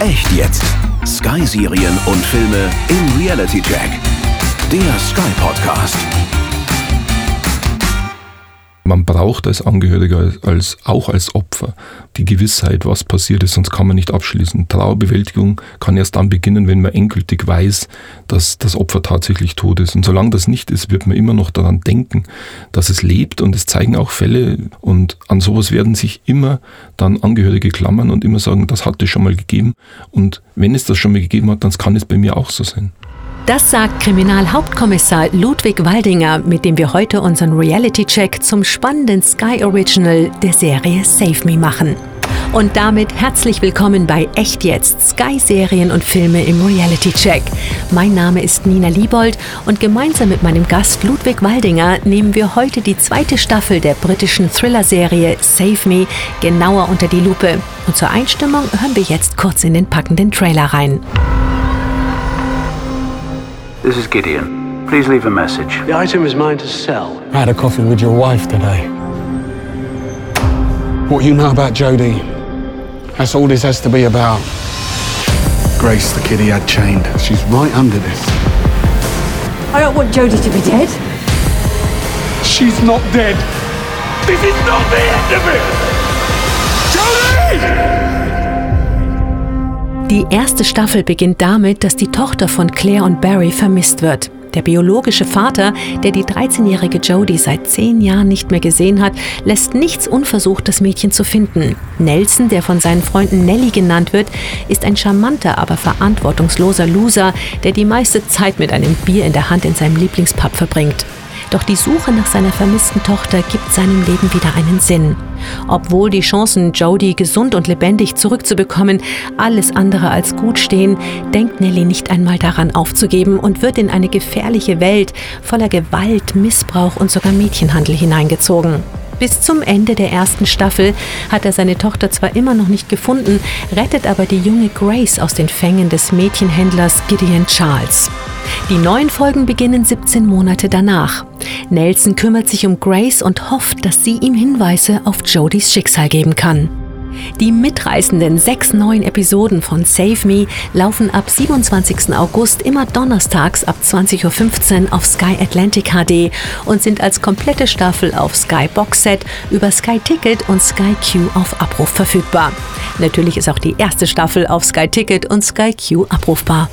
Echt jetzt. Sky-Serien und Filme im Reality Check. Der Sky Podcast. Man braucht als Angehöriger, als, auch als Opfer, die Gewissheit, was passiert ist, sonst kann man nicht abschließen. Trauerbewältigung kann erst dann beginnen, wenn man endgültig weiß, dass das Opfer tatsächlich tot ist. Und solange das nicht ist, wird man immer noch daran denken, dass es lebt und es zeigen auch Fälle und an sowas werden sich immer dann Angehörige klammern und immer sagen, das hat es schon mal gegeben und wenn es das schon mal gegeben hat, dann kann es bei mir auch so sein. Das sagt Kriminalhauptkommissar Ludwig Waldinger, mit dem wir heute unseren Reality-Check zum spannenden Sky Original der Serie Save Me machen. Und damit herzlich willkommen bei Echt Jetzt, Sky-Serien und Filme im Reality-Check. Mein Name ist Nina Liebold und gemeinsam mit meinem Gast Ludwig Waldinger nehmen wir heute die zweite Staffel der britischen Thriller-Serie Save Me genauer unter die Lupe. Und zur Einstimmung hören wir jetzt kurz in den packenden Trailer rein. This is Gideon. Please leave a message. The item is mine to sell. I had a coffee with your wife today. What you know about Jodie, that's all this has to be about. Grace, the kid he had chained. She's right under this. I don't want Jodie to be dead. She's not dead. This is not the end of it! Jodie! Die erste Staffel beginnt damit, dass die Tochter von Claire und Barry vermisst wird. Der biologische Vater, der die 13-jährige Jodie seit zehn Jahren nicht mehr gesehen hat, lässt nichts unversucht, das Mädchen zu finden. Nelson, der von seinen Freunden Nelly genannt wird, ist ein charmanter, aber verantwortungsloser Loser, der die meiste Zeit mit einem Bier in der Hand in seinem Lieblingspub verbringt. Doch die Suche nach seiner vermissten Tochter gibt seinem Leben wieder einen Sinn. Obwohl die Chancen, Jodie gesund und lebendig zurückzubekommen, alles andere als gut stehen, denkt Nelly nicht einmal daran aufzugeben und wird in eine gefährliche Welt voller Gewalt, Missbrauch und sogar Mädchenhandel hineingezogen. Bis zum Ende der ersten Staffel hat er seine Tochter zwar immer noch nicht gefunden, rettet aber die junge Grace aus den Fängen des Mädchenhändlers Gideon Charles. Die neuen Folgen beginnen 17 Monate danach. Nelson kümmert sich um Grace und hofft, dass sie ihm Hinweise auf Jodys Schicksal geben kann. Die mitreißenden sechs neuen Episoden von Save Me laufen ab 27. August immer donnerstags ab 20.15 Uhr auf Sky Atlantic HD und sind als komplette Staffel auf Sky Box Set über Sky Ticket und Sky Q auf Abruf verfügbar. Natürlich ist auch die erste Staffel auf Sky Ticket und Sky Q abrufbar.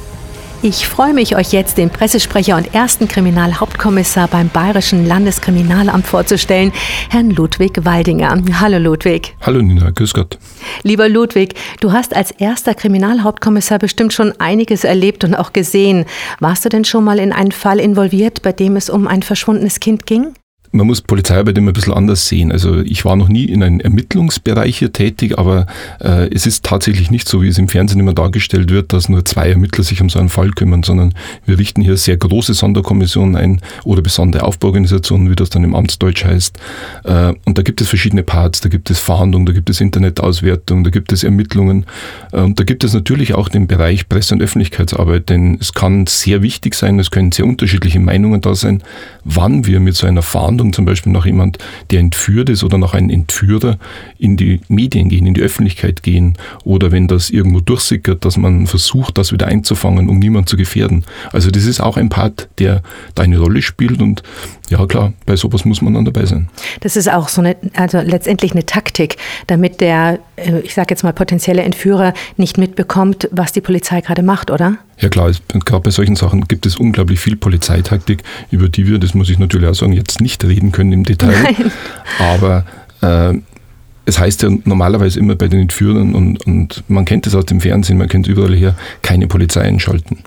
Ich freue mich, euch jetzt den Pressesprecher und ersten Kriminalhauptkommissar beim Bayerischen Landeskriminalamt vorzustellen, Herrn Ludwig Waldinger. Hallo Ludwig. Hallo Nina, grüß Gott. Lieber Ludwig, du hast als erster Kriminalhauptkommissar bestimmt schon einiges erlebt und auch gesehen. Warst du denn schon mal in einen Fall involviert, bei dem es um ein verschwundenes Kind ging? Man muss Polizeiarbeit immer ein bisschen anders sehen. Also ich war noch nie in einem Ermittlungsbereich hier tätig, aber äh, es ist tatsächlich nicht so, wie es im Fernsehen immer dargestellt wird, dass nur zwei Ermittler sich um so einen Fall kümmern, sondern wir richten hier sehr große Sonderkommissionen ein oder besondere Aufbauorganisationen, wie das dann im Amtsdeutsch heißt. Äh, und da gibt es verschiedene Parts, da gibt es Fahndung, da gibt es Internetauswertung, da gibt es Ermittlungen äh, und da gibt es natürlich auch den Bereich Presse- und Öffentlichkeitsarbeit, denn es kann sehr wichtig sein, es können sehr unterschiedliche Meinungen da sein, wann wir mit so einer Fahndung Ermittlungen zum Beispiel nach jemand, der entführt ist oder nach einem Entführer in die Medien gehen, in die Öffentlichkeit gehen oder wenn das irgendwo durchsickert, dass man versucht, das wieder einzufangen, um niemanden zu gefährden. Also das ist auch ein Part, der da eine Rolle spielt und ja klar, bei sowas muss man dann dabei sein. Das ist auch so eine, also letztendlich eine Taktik, damit der, äh, ich sage jetzt mal, potenzielle Entführer nicht mitbekommt, was die Polizei gerade macht, oder? Ja klar, gerade bei solchen Sachen gibt es unglaublich viel Polizeitaktik, über die wir, das muss ich natürlich auch sagen, jetzt nicht reden können im Detail. Nein. Aber äh, es heißt ja normalerweise immer bei den Entführern und, und man kennt es aus dem Fernsehen, man kennt es überall her, keine Polizei einschalten.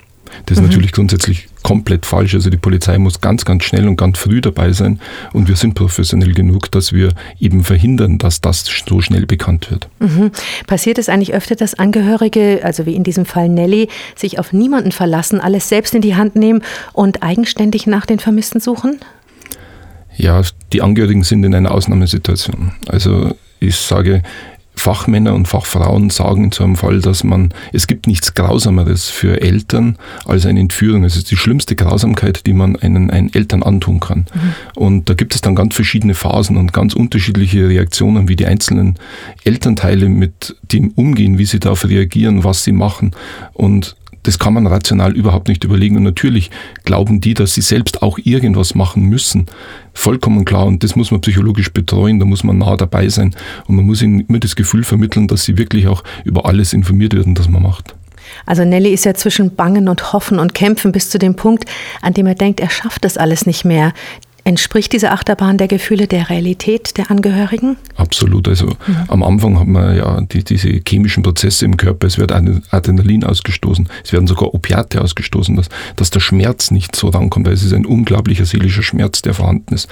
Das ist mhm. natürlich grundsätzlich komplett falsch. Also die Polizei muss ganz, ganz schnell und ganz früh dabei sein und wir sind professionell genug, dass wir eben verhindern, dass das so schnell bekannt wird. Mhm. Passiert es eigentlich öfter, dass Angehörige, also wie in diesem Fall Nelly, sich auf niemanden verlassen, alles selbst in die Hand nehmen und eigenständig nach den Vermissten suchen? Ja, die Angehörigen sind in einer Ausnahmesituation. Also ich sage, Fachmänner und Fachfrauen sagen in so einem Fall, dass man, es gibt nichts Grausameres für Eltern als eine Entführung. Es ist die schlimmste Grausamkeit, die man einen, einen Eltern antun kann. Mhm. Und da gibt es dann ganz verschiedene Phasen und ganz unterschiedliche Reaktionen, wie die einzelnen Elternteile mit dem umgehen, wie sie darauf reagieren, was sie machen. Und das kann man rational überhaupt nicht überlegen. Und natürlich glauben die, dass sie selbst auch irgendwas machen müssen. Vollkommen klar. Und das muss man psychologisch betreuen, da muss man nah dabei sein. Und man muss ihnen immer das Gefühl vermitteln, dass sie wirklich auch über alles informiert werden, das man macht. Also Nelly ist ja zwischen Bangen und Hoffen und Kämpfen bis zu dem Punkt, an dem er denkt, er schafft das alles nicht mehr. Entspricht diese Achterbahn der Gefühle der Realität der Angehörigen? Absolut. Also mhm. am Anfang hat man ja die, diese chemischen Prozesse im Körper, es wird Adrenalin ausgestoßen, es werden sogar Opiate ausgestoßen, dass, dass der Schmerz nicht so rankommt, weil es ist ein unglaublicher seelischer Schmerz, der vorhanden ist.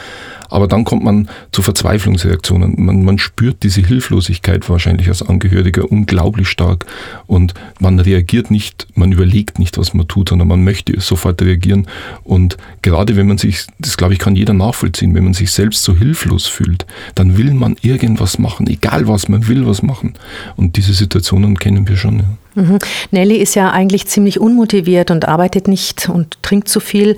Aber dann kommt man zu Verzweiflungsreaktionen. Man, man spürt diese Hilflosigkeit wahrscheinlich als Angehöriger unglaublich stark und man reagiert nicht, man überlegt nicht, was man tut, sondern man möchte sofort reagieren. Und gerade wenn man sich, das glaube ich, kann jeder nachvollziehen, wenn man sich selbst so hilflos fühlt, dann will man irgendwas machen, egal was, man will was machen. Und diese Situationen kennen wir schon. Ja. Mhm. Nelly ist ja eigentlich ziemlich unmotiviert und arbeitet nicht und trinkt zu viel.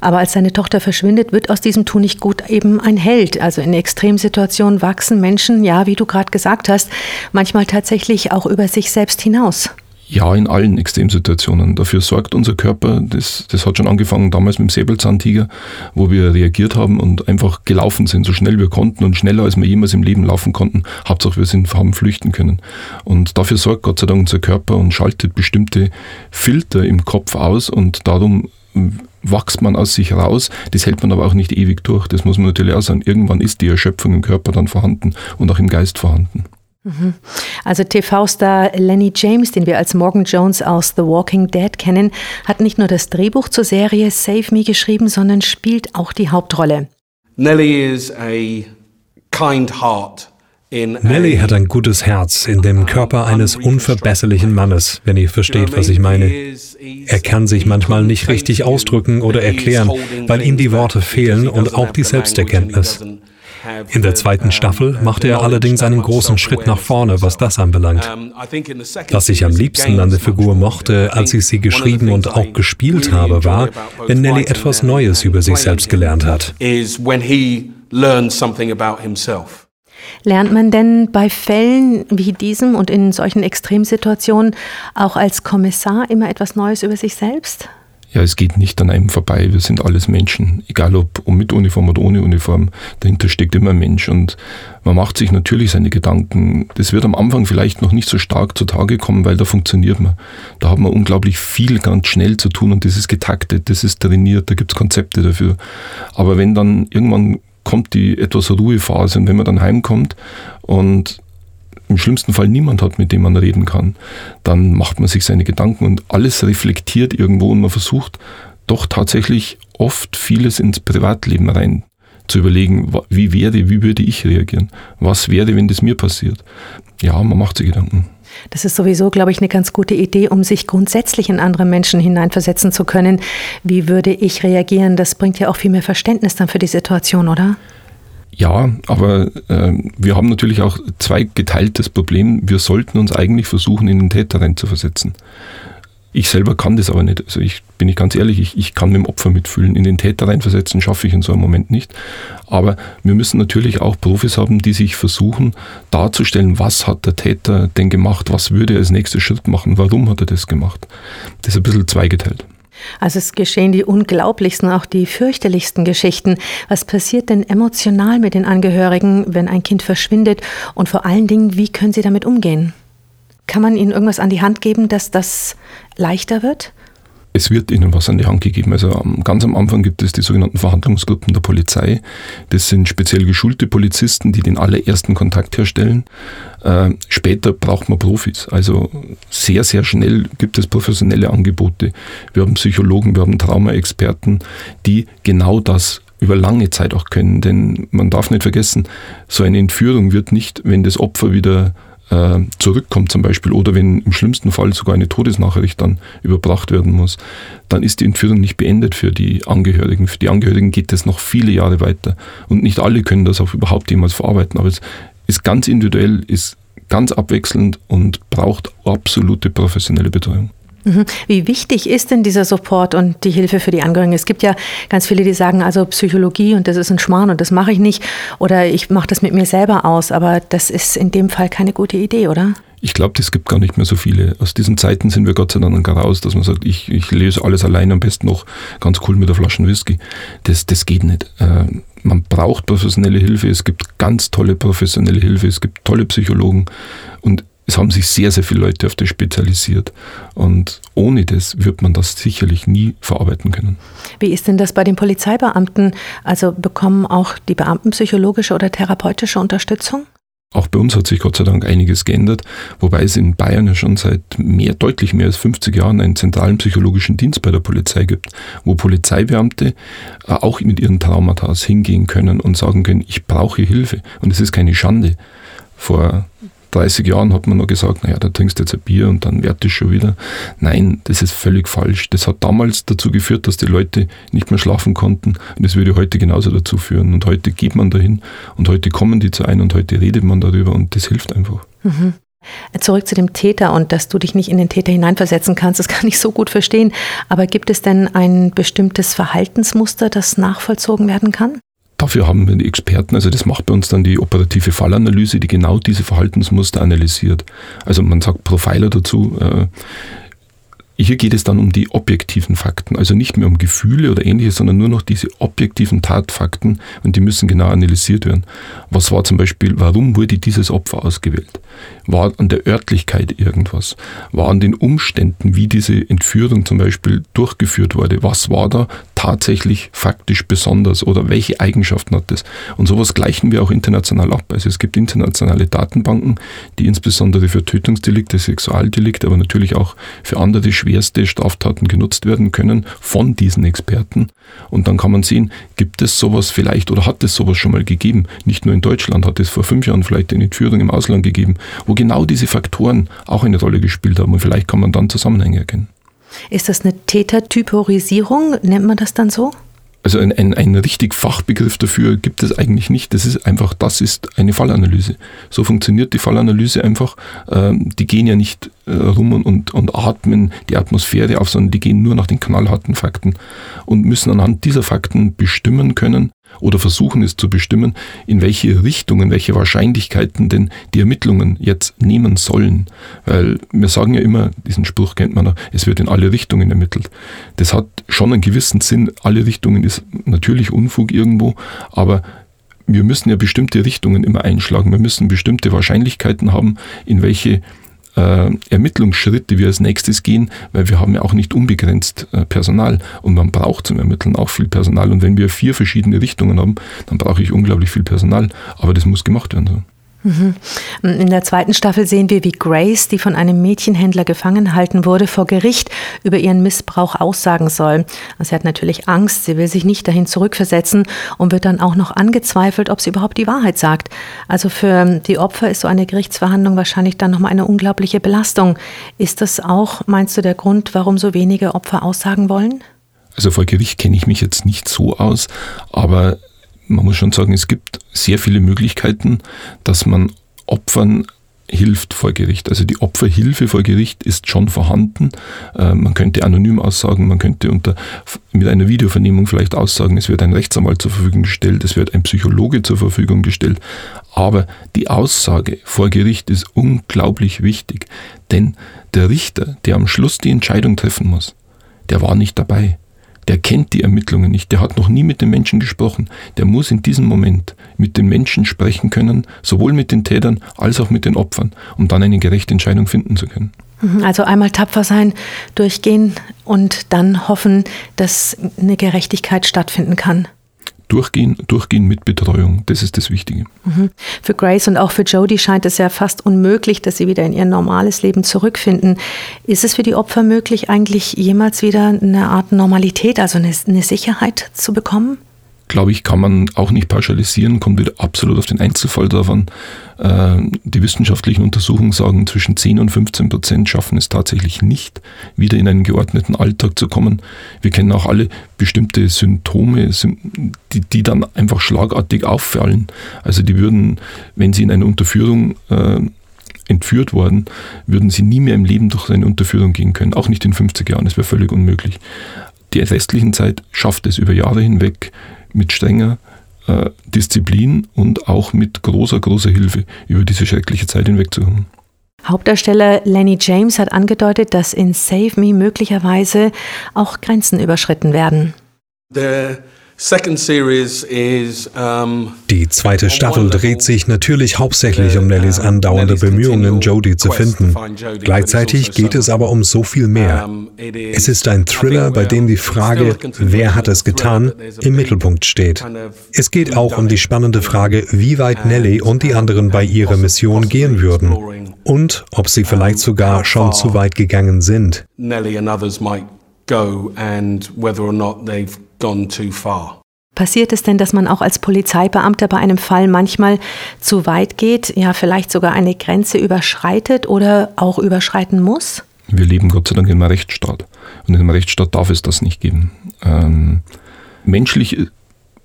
Aber als seine Tochter verschwindet, wird aus diesem Tu nicht gut eben ein Held. Also in Extremsituationen wachsen Menschen, ja, wie du gerade gesagt hast, manchmal tatsächlich auch über sich selbst hinaus. Ja, in allen Extremsituationen. Dafür sorgt unser Körper, das, das hat schon angefangen damals mit dem Säbelzahntiger, wo wir reagiert haben und einfach gelaufen sind, so schnell wir konnten und schneller als wir jemals im Leben laufen konnten. Hauptsache wir sind, haben flüchten können. Und dafür sorgt Gott sei Dank unser Körper und schaltet bestimmte Filter im Kopf aus und darum wächst man aus sich raus. Das hält man aber auch nicht ewig durch. Das muss man natürlich auch sagen. Irgendwann ist die Erschöpfung im Körper dann vorhanden und auch im Geist vorhanden. Also TV-Star Lenny James, den wir als Morgan Jones aus The Walking Dead kennen, hat nicht nur das Drehbuch zur Serie Save Me geschrieben, sondern spielt auch die Hauptrolle. Nelly is a kind heart. Nelly hat ein gutes Herz in dem Körper eines unverbesserlichen Mannes, wenn ihr versteht, was ich meine. Er kann sich manchmal nicht richtig ausdrücken oder erklären, weil ihm die Worte fehlen und auch die Selbsterkenntnis. In der zweiten Staffel machte er allerdings einen großen Schritt nach vorne, was das anbelangt. Was ich am liebsten an der Figur mochte, als ich sie geschrieben und auch gespielt habe, war, wenn Nelly etwas Neues über sich selbst gelernt hat. Lernt man denn bei Fällen wie diesem und in solchen Extremsituationen auch als Kommissar immer etwas Neues über sich selbst? Ja, es geht nicht an einem vorbei. Wir sind alles Menschen, egal ob mit Uniform oder ohne Uniform. Dahinter steckt immer ein Mensch und man macht sich natürlich seine Gedanken. Das wird am Anfang vielleicht noch nicht so stark zutage kommen, weil da funktioniert man. Da hat man unglaublich viel ganz schnell zu tun und das ist getaktet, das ist trainiert, da gibt es Konzepte dafür. Aber wenn dann irgendwann kommt die etwas Ruhephase und wenn man dann heimkommt und im schlimmsten Fall niemand hat, mit dem man reden kann, dann macht man sich seine Gedanken und alles reflektiert irgendwo und man versucht doch tatsächlich oft vieles ins Privatleben rein zu überlegen, wie wäre, wie würde ich reagieren? Was wäre, wenn das mir passiert? Ja, man macht sich Gedanken. Das ist sowieso, glaube ich, eine ganz gute Idee, um sich grundsätzlich in andere Menschen hineinversetzen zu können. Wie würde ich reagieren? Das bringt ja auch viel mehr Verständnis dann für die Situation, oder? Ja, aber äh, wir haben natürlich auch zwei geteiltes Problem. Wir sollten uns eigentlich versuchen, in den Täter reinzuversetzen. Ich selber kann das aber nicht. Also ich bin ich ganz ehrlich, ich, ich kann mit dem Opfer mitfühlen. In den Täter reinversetzen schaffe ich in so einem Moment nicht. Aber wir müssen natürlich auch Profis haben, die sich versuchen darzustellen, was hat der Täter denn gemacht, was würde er als nächster Schritt machen, warum hat er das gemacht. Das ist ein bisschen zweigeteilt. Also es geschehen die unglaublichsten, auch die fürchterlichsten Geschichten. Was passiert denn emotional mit den Angehörigen, wenn ein Kind verschwindet? Und vor allen Dingen, wie können Sie damit umgehen? Kann man ihnen irgendwas an die Hand geben, dass das leichter wird? Es wird ihnen was an die Hand gegeben. Also ganz am Anfang gibt es die sogenannten Verhandlungsgruppen der Polizei. Das sind speziell geschulte Polizisten, die den allerersten Kontakt herstellen. Äh, später braucht man Profis. Also sehr, sehr schnell gibt es professionelle Angebote. Wir haben Psychologen, wir haben Traumaexperten, die genau das über lange Zeit auch können. Denn man darf nicht vergessen, so eine Entführung wird nicht, wenn das Opfer wieder äh, zurückkommt zum Beispiel oder wenn im schlimmsten Fall sogar eine Todesnachricht dann überbracht werden muss, dann ist die Entführung nicht beendet für die Angehörigen. Für die Angehörigen geht es noch viele Jahre weiter und nicht alle können das auch überhaupt jemals verarbeiten, aber es ist ganz individuell, ist ganz abwechselnd und braucht absolute professionelle Betreuung. Mhm. Wie wichtig ist denn dieser Support und die Hilfe für die Angehörigen? Es gibt ja ganz viele, die sagen, also Psychologie und das ist ein Schmarrn und das mache ich nicht oder ich mache das mit mir selber aus, aber das ist in dem Fall keine gute Idee, oder? Ich glaube, es gibt gar nicht mehr so viele. Aus diesen Zeiten sind wir Gott sei Dank raus, dass man sagt, ich, ich lese alles allein, am besten noch ganz cool mit der Flasche Whisky. Das, das geht nicht. Äh, man braucht professionelle Hilfe. Es gibt ganz tolle professionelle Hilfe. Es gibt tolle Psychologen. Und es haben sich sehr, sehr viele Leute auf das spezialisiert. Und ohne das wird man das sicherlich nie verarbeiten können. Wie ist denn das bei den Polizeibeamten? Also bekommen auch die Beamten psychologische oder therapeutische Unterstützung? Auch bei uns hat sich Gott sei Dank einiges geändert, wobei es in Bayern ja schon seit mehr, deutlich mehr als 50 Jahren einen zentralen psychologischen Dienst bei der Polizei gibt, wo Polizeibeamte äh, auch mit ihren Traumata hingehen können und sagen können, ich brauche Hilfe. Und es ist keine Schande. Vor 30 Jahren hat man noch gesagt, naja, da trinkst du jetzt ein Bier und dann wird es schon wieder. Nein, das ist völlig falsch. Das hat damals dazu geführt, dass die Leute nicht mehr schlafen konnten und das würde heute genauso dazu führen. Und heute geht man dahin und heute kommen die zu einem und heute redet man darüber und das hilft einfach. Mhm. Zurück zu dem Täter und dass du dich nicht in den Täter hineinversetzen kannst, das kann ich so gut verstehen. Aber gibt es denn ein bestimmtes Verhaltensmuster, das nachvollzogen werden kann? Dafür haben wir die Experten, also das macht bei uns dann die operative Fallanalyse, die genau diese Verhaltensmuster analysiert. Also man sagt Profiler dazu. Hier geht es dann um die objektiven Fakten, also nicht mehr um Gefühle oder ähnliches, sondern nur noch diese objektiven Tatfakten und die müssen genau analysiert werden. Was war zum Beispiel, warum wurde dieses Opfer ausgewählt? War an der Örtlichkeit irgendwas? War an den Umständen, wie diese Entführung zum Beispiel durchgeführt wurde? Was war da tatsächlich faktisch besonders oder welche Eigenschaften hat das? Und sowas gleichen wir auch international ab. Also es gibt internationale Datenbanken, die insbesondere für Tötungsdelikte, Sexualdelikte, aber natürlich auch für andere schwerste Straftaten genutzt werden können von diesen Experten. Und dann kann man sehen, gibt es sowas vielleicht oder hat es sowas schon mal gegeben? Nicht nur in Deutschland, hat es vor fünf Jahren vielleicht eine Entführung im Ausland gegeben, wo genau diese Faktoren auch eine Rolle gespielt haben. Und vielleicht kann man dann Zusammenhänge erkennen. Ist das eine Tätertyporisierung? Nennt man das dann so? Also ein, ein, ein richtig Fachbegriff dafür gibt es eigentlich nicht. Das ist einfach, das ist eine Fallanalyse. So funktioniert die Fallanalyse einfach. Ähm, die gehen ja nicht äh, rum und, und, und atmen die Atmosphäre auf, sondern die gehen nur nach den knallharten Fakten und müssen anhand dieser Fakten bestimmen können, oder versuchen es zu bestimmen, in welche Richtung, in welche Wahrscheinlichkeiten denn die Ermittlungen jetzt nehmen sollen. Weil wir sagen ja immer, diesen Spruch kennt man, es wird in alle Richtungen ermittelt. Das hat schon einen gewissen Sinn. Alle Richtungen ist natürlich Unfug irgendwo, aber wir müssen ja bestimmte Richtungen immer einschlagen. Wir müssen bestimmte Wahrscheinlichkeiten haben, in welche äh, Ermittlungsschritte wir als nächstes gehen, weil wir haben ja auch nicht unbegrenzt äh, Personal und man braucht zum Ermitteln auch viel Personal. Und wenn wir vier verschiedene Richtungen haben, dann brauche ich unglaublich viel Personal. Aber das muss gemacht werden. So. Mhm. In der zweiten Staffel sehen wir, wie Grace, die von einem Mädchenhändler gefangen halten wurde, vor Gericht über ihren Missbrauch aussagen soll. Sie hat natürlich Angst, sie will sich nicht dahin zurückversetzen und wird dann auch noch angezweifelt, ob sie überhaupt die Wahrheit sagt. Also für die Opfer ist so eine Gerichtsverhandlung wahrscheinlich dann nochmal eine unglaubliche Belastung. Ist das auch, meinst du, der Grund, warum so wenige Opfer aussagen wollen? Also vor Gericht kenne ich mich jetzt nicht so aus, aber man muss schon sagen, es gibt sehr viele Möglichkeiten, dass man Opfern hilft vor Gericht. Also die Opferhilfe vor Gericht ist schon vorhanden. Äh, man könnte anonym aussagen, man könnte unter, mit einer Videovernehmung vielleicht aussagen, es wird ein Rechtsanwalt zur Verfügung gestellt, es wird ein Psychologe zur Verfügung gestellt. Aber die Aussage vor Gericht ist unglaublich wichtig, denn der Richter, der am Schluss die Entscheidung treffen muss, der war nicht dabei der kennt die Ermittlungen nicht, der hat noch nie mit den Menschen gesprochen. Der muss in diesem Moment mit den Menschen sprechen können, sowohl mit den Tätern als auch mit den Opfern, um dann eine gerechte Entscheidung finden zu können. Mhm, also einmal tapfer sein, durchgehen und dann hoffen, dass eine Gerechtigkeit stattfinden kann durchgehen, durchgehen mit Betreuung. Das ist das Wichtige. Mhm. Für Grace und auch für Jodie scheint es ja fast unmöglich, dass sie wieder in ihr normales Leben zurückfinden. Ist es für die Opfer möglich, eigentlich jemals wieder eine Art Normalität, also eine, eine Sicherheit zu bekommen? Glaube ich, kann man auch nicht pauschalisieren, kommt wieder absolut auf den Einzelfall drauf an. Äh, die wissenschaftlichen Untersuchungen sagen, zwischen 10 und 15 Prozent schaffen es tatsächlich nicht, wieder in einen geordneten Alltag zu kommen. Wir kennen auch alle bestimmte Symptome, die, die dann einfach schlagartig auffallen. Also die würden, wenn sie in einer Unterführung äh, entführt worden, würden sie nie mehr im Leben durch seine Unterführung gehen können. Auch nicht in 50 Jahren, das wäre völlig unmöglich. Die restlichen Zeit schafft es über Jahre hinweg mit strenger äh, Disziplin und auch mit großer, großer Hilfe über diese schreckliche Zeit hinwegzukommen. Hauptdarsteller Lenny James hat angedeutet, dass in Save Me möglicherweise auch Grenzen überschritten werden. The die zweite Staffel dreht sich natürlich hauptsächlich um Nellys andauernde Bemühungen, Jodie zu finden. Gleichzeitig geht es aber um so viel mehr. Es ist ein Thriller, bei dem die Frage, wer hat es getan, im Mittelpunkt steht. Es geht auch um die spannende Frage, wie weit Nelly und die anderen bei ihrer Mission gehen würden und ob sie vielleicht sogar schon zu weit gegangen sind. Nelly and others might go and whether or not they've gone too far. Passiert es denn, dass man auch als Polizeibeamter bei einem Fall manchmal zu weit geht, ja vielleicht sogar eine Grenze überschreitet oder auch überschreiten muss? Wir leben Gott sei Dank in einem Rechtsstaat. Und in einem Rechtsstaat darf es das nicht geben. Ähm, menschlich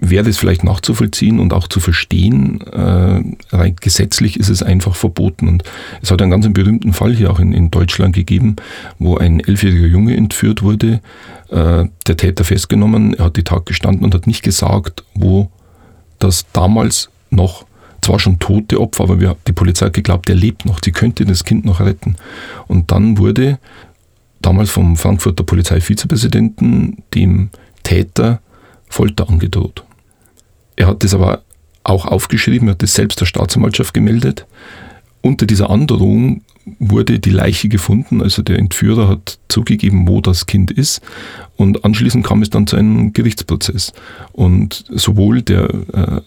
wäre es vielleicht nachzuvollziehen und auch zu verstehen. Äh, rein gesetzlich ist es einfach verboten. Und es hat einen ganz berühmten Fall hier auch in, in Deutschland gegeben, wo ein elfjähriger Junge entführt wurde, äh, der Täter festgenommen, er hat die Tat gestanden und hat nicht gesagt, wo das damals noch zwar schon tote Opfer, aber wir, die Polizei hat geglaubt, er lebt noch, sie könnte das Kind noch retten. Und dann wurde damals vom Frankfurter Polizeivizepräsidenten dem Täter Folter angedroht. Er hat das aber auch aufgeschrieben, er hat das selbst der Staatsanwaltschaft gemeldet. Unter dieser Androhung wurde die Leiche gefunden, also der Entführer hat zugegeben, wo das Kind ist. Und anschließend kam es dann zu einem Gerichtsprozess. Und sowohl der äh,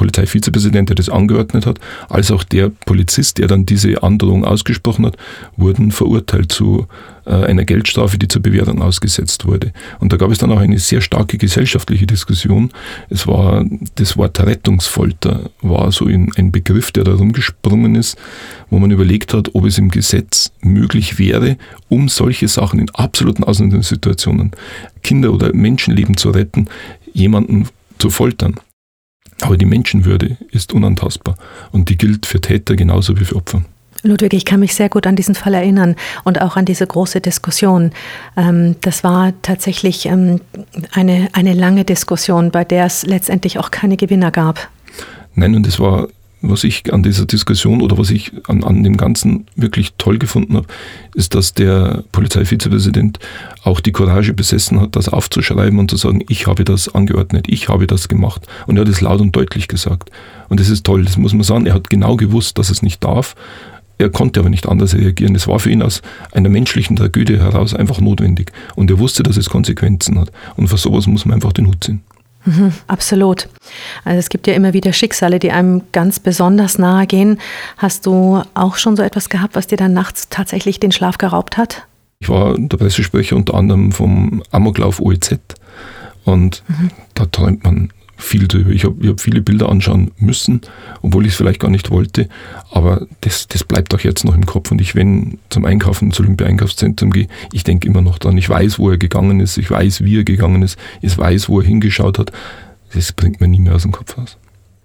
Polizeivizepräsident, der das angeordnet hat, als auch der Polizist, der dann diese Androhung ausgesprochen hat, wurden verurteilt zu äh, einer Geldstrafe, die zur Bewährung ausgesetzt wurde. Und da gab es dann auch eine sehr starke gesellschaftliche Diskussion. Es war das Wort Rettungsfolter war so ein Begriff, der da rumgesprungen ist, wo man überlegt hat, ob es im Gesetz möglich wäre, um solche Sachen in absoluten Ausnahmesituationen, Kinder oder Menschenleben zu retten, jemanden zu foltern. Aber die Menschenwürde ist unantastbar und die gilt für Täter genauso wie für Opfer. Ludwig, ich kann mich sehr gut an diesen Fall erinnern und auch an diese große Diskussion. Ähm, das war tatsächlich ähm, eine, eine lange Diskussion, bei der es letztendlich auch keine Gewinner gab. Nein, und es war was ich an dieser Diskussion oder was ich an, an dem Ganzen wirklich toll gefunden habe, ist, dass der Polizeivizepräsident auch die Courage besessen hat, das aufzuschreiben und zu sagen, ich habe das angeordnet, ich habe das gemacht. Und er hat es laut und deutlich gesagt. Und das ist toll, das muss man sagen. Er hat genau gewusst, dass es nicht darf. Er konnte aber nicht anders reagieren. Es war für ihn aus einer menschlichen Tragödie heraus einfach notwendig. Und er wusste, dass es Konsequenzen hat. Und für sowas muss man einfach den Hut ziehen. Mhm, absolut. Also es gibt ja immer wieder Schicksale, die einem ganz besonders nahe gehen. Hast du auch schon so etwas gehabt, was dir dann nachts tatsächlich den Schlaf geraubt hat? Ich war der Pressesprecher unter anderem vom Amoklauf OEZ und mhm. da träumt man viel drüber. Ich habe hab viele Bilder anschauen müssen, obwohl ich es vielleicht gar nicht wollte. Aber das, das bleibt auch jetzt noch im Kopf. Und ich, wenn zum Einkaufen ins Olympia-Einkaufszentrum gehe, ich denke immer noch dran. Ich weiß, wo er gegangen ist. Ich weiß, wie er gegangen ist. Ich weiß, wo er hingeschaut hat. Das bringt mir nie mehr aus dem Kopf raus.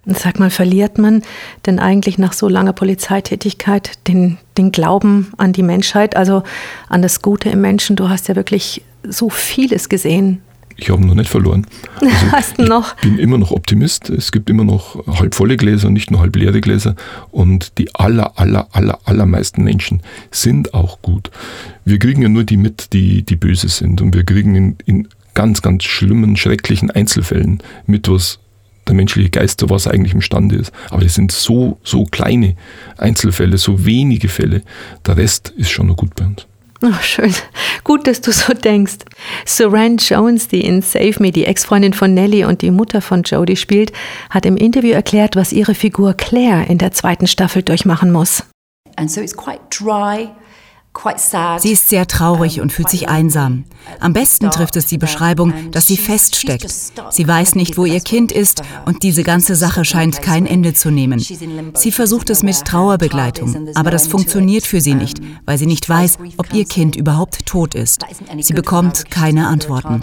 Sag mal, verliert man denn eigentlich nach so langer Polizeitätigkeit den, den Glauben an die Menschheit, also an das Gute im Menschen? Du hast ja wirklich so vieles gesehen ich habe noch nicht verloren. Also Hast noch? Ich bin immer noch Optimist. Es gibt immer noch halb volle Gläser, nicht nur halb leere Gläser. Und die aller, aller, aller, allermeisten Menschen sind auch gut. Wir kriegen ja nur die mit, die, die böse sind. Und wir kriegen in, in ganz, ganz schlimmen, schrecklichen Einzelfällen mit, was der menschliche Geist zu was eigentlich imstande ist. Aber das sind so, so kleine Einzelfälle, so wenige Fälle. Der Rest ist schon noch gut bei uns. Oh, schön. Gut, dass du so denkst. Saran Jones, die in Save Me die Ex-Freundin von Nellie und die Mutter von Jodie spielt, hat im Interview erklärt, was ihre Figur Claire in der zweiten Staffel durchmachen muss. And so it's quite dry. Sie ist sehr traurig und fühlt sich einsam. Am besten trifft es die Beschreibung, dass sie feststeckt. Sie weiß nicht, wo ihr Kind ist und diese ganze Sache scheint kein Ende zu nehmen. Sie versucht es mit Trauerbegleitung, aber das funktioniert für sie nicht, weil sie nicht weiß, ob ihr Kind überhaupt tot ist. Sie bekommt keine Antworten.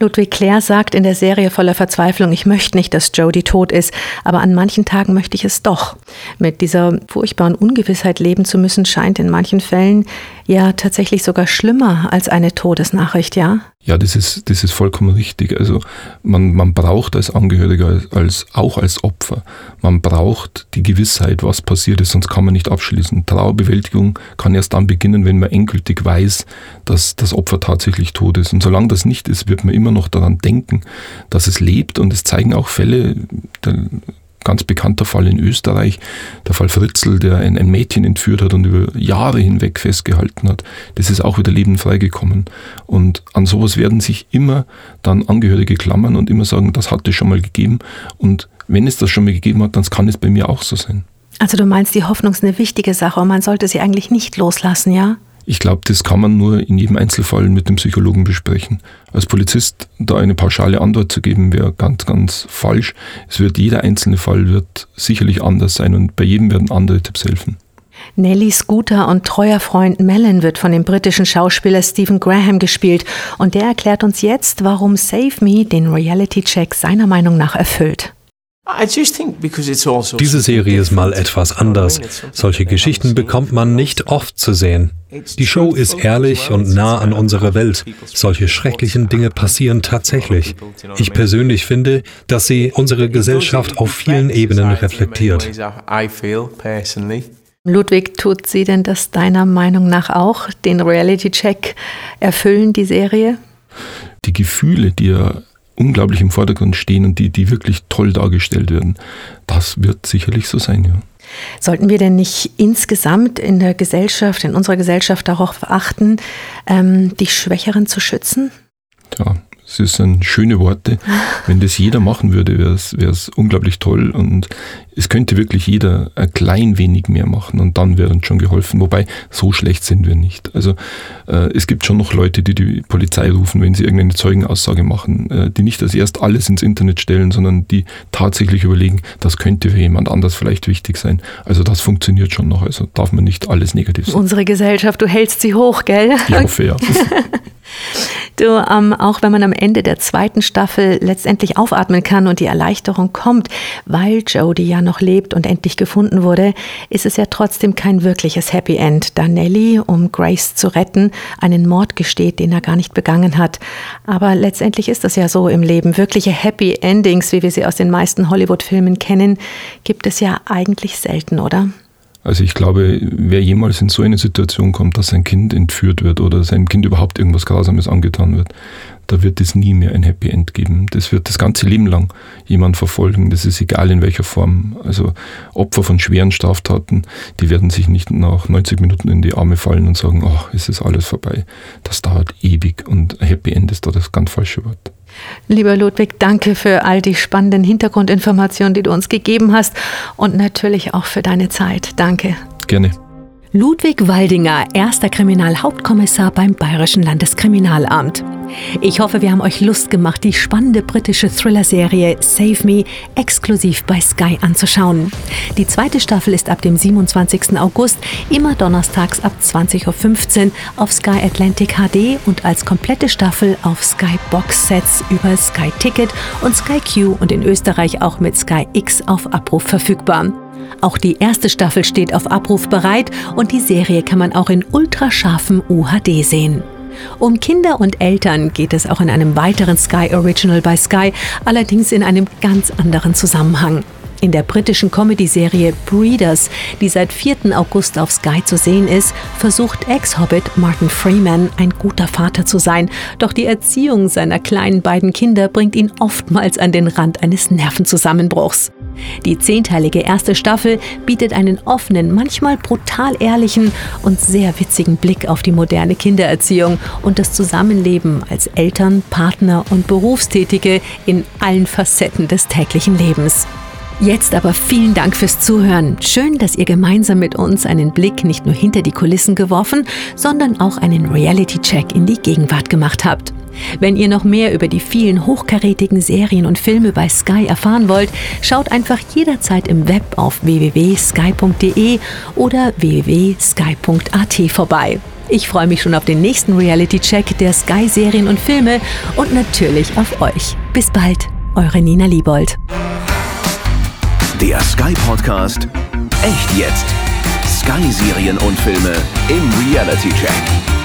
Ludwig Claire sagt in der Serie voller Verzweiflung, ich möchte nicht, dass Jodie tot ist, aber an manchen Tagen möchte ich es doch. Mit dieser furchtbaren Ungewissheit leben zu müssen, scheint in manchen Fällen ja tatsächlich sogar schlimmer als eine Todesnachricht, ja? Ja, das ist, das ist vollkommen richtig. Also man, man braucht als Angehöriger, als, auch als Opfer, man braucht die Gewissheit, was passiert ist, sonst kann man nicht abschließen. Trauerbewältigung kann erst dann beginnen, wenn man endgültig weiß, dass das Opfer tatsächlich tot ist. Und solange das nicht ist, wird man immer noch daran denken, dass es lebt. Und es zeigen auch Fälle, ganz bekannter Fall in Österreich, der Fall Fritzl, der ein, ein, Mädchen entführt hat und über Jahre hinweg festgehalten hat. Das ist auch wieder lebend freigekommen. Und an sowas werden sich immer dann Angehörige klammern und immer sagen, das hat es schon mal gegeben. Und wenn es das schon mal gegeben hat, dann kann es bei mir auch so sein. Also du meinst, die Hoffnung ist eine wichtige Sache und man sollte sie eigentlich nicht loslassen, ja? Ich glaube, das kann man nur in jedem Einzelfall mit dem Psychologen besprechen. Als Polizist da eine pauschale Antwort zu geben, wäre ganz, ganz falsch. Es wird jeder einzelne Fall wird sicherlich anders sein und bei jedem werden andere Tipps helfen. Nelly Scooter und treuer Freund Mellon wird von dem britischen Schauspieler Stephen Graham gespielt und der erklärt uns jetzt, warum Save Me den Reality-Check seiner Meinung nach erfüllt. Diese Serie ist mal etwas anders. Solche Geschichten bekommt man nicht oft zu sehen. Die Show ist ehrlich und nah an unserer Welt. Solche schrecklichen Dinge passieren tatsächlich. Ich persönlich finde, dass sie unsere Gesellschaft auf vielen Ebenen reflektiert. Ludwig, tut sie denn das deiner Meinung nach auch, den Reality-Check erfüllen, die Serie? Die Gefühle, die er unglaublich im Vordergrund stehen und die, die wirklich toll dargestellt werden. Das wird sicherlich so sein, ja. Sollten wir denn nicht insgesamt in der Gesellschaft, in unserer Gesellschaft darauf achten, ähm, die Schwächeren zu schützen? Ja, es sind schöne Worte. Wenn das jeder machen würde, wäre es unglaublich toll und es könnte wirklich jeder ein klein wenig mehr machen und dann wäre uns schon geholfen. Wobei, so schlecht sind wir nicht. Also äh, es gibt schon noch Leute, die die Polizei rufen, wenn sie irgendeine Zeugenaussage machen, äh, die nicht als erst alles ins Internet stellen, sondern die tatsächlich überlegen, das könnte für jemand anders vielleicht wichtig sein. Also das funktioniert schon noch. Also darf man nicht alles negativ sagen. Unsere Gesellschaft, du hältst sie hoch, gell? Ich hoffe, ja. Du, ähm, auch wenn man am Ende der zweiten Staffel letztendlich aufatmen kann und die Erleichterung kommt, weil Jodie ja noch lebt und endlich gefunden wurde, ist es ja trotzdem kein wirkliches Happy End, da Nelly, um Grace zu retten, einen Mord gesteht, den er gar nicht begangen hat. Aber letztendlich ist das ja so im Leben. Wirkliche Happy Endings, wie wir sie aus den meisten Hollywood-Filmen kennen, gibt es ja eigentlich selten, oder? Also ich glaube, wer jemals in so eine Situation kommt, dass sein Kind entführt wird oder seinem Kind überhaupt irgendwas Grausames angetan wird, da wird es nie mehr ein Happy End geben. Das wird das ganze Leben lang jemand verfolgen. Das ist egal in welcher Form. Also Opfer von schweren Straftaten, die werden sich nicht nach 90 Minuten in die Arme fallen und sagen, oh, es ist alles vorbei. Das dauert ewig und Happy End ist da das ganz falsche Wort. Lieber Ludwig, danke für all die spannenden Hintergrundinformationen, die du uns gegeben hast und natürlich auch für deine Zeit. Danke. Gerne. Ludwig Waldinger, erster Kriminalhauptkommissar beim Bayerischen Landeskriminalamt. Ich hoffe, wir haben euch Lust gemacht, die spannende britische Thriller-Serie Save Me exklusiv bei Sky anzuschauen. Die zweite Staffel ist ab dem 27. August immer donnerstags ab 20.15 Uhr auf Sky Atlantic HD und als komplette Staffel auf Sky Box Sets über Sky Ticket und Sky Q und in Österreich auch mit Sky X auf Abruf verfügbar. Auch die erste Staffel steht auf Abruf bereit und die Serie kann man auch in ultrascharfem UHD sehen. Um Kinder und Eltern geht es auch in einem weiteren Sky Original bei Sky, allerdings in einem ganz anderen Zusammenhang. In der britischen Comedy-Serie Breeders, die seit 4. August auf Sky zu sehen ist, versucht Ex-Hobbit Martin Freeman ein guter Vater zu sein. Doch die Erziehung seiner kleinen beiden Kinder bringt ihn oftmals an den Rand eines Nervenzusammenbruchs. Die zehnteilige erste Staffel bietet einen offenen, manchmal brutal ehrlichen und sehr witzigen Blick auf die moderne Kindererziehung und das Zusammenleben als Eltern, Partner und Berufstätige in allen Facetten des täglichen Lebens. Jetzt aber vielen Dank fürs Zuhören. Schön, dass ihr gemeinsam mit uns einen Blick nicht nur hinter die Kulissen geworfen, sondern auch einen Reality-Check in die Gegenwart gemacht habt. Wenn ihr noch mehr über die vielen hochkarätigen Serien und Filme bei Sky erfahren wollt, schaut einfach jederzeit im Web auf www.sky.de oder www.sky.at vorbei. Ich freue mich schon auf den nächsten Reality-Check der Sky-Serien und Filme und natürlich auf euch. Bis bald, eure Nina Liebold. Der Sky Podcast Echt jetzt. Sky Serien und Filme im Reality Check.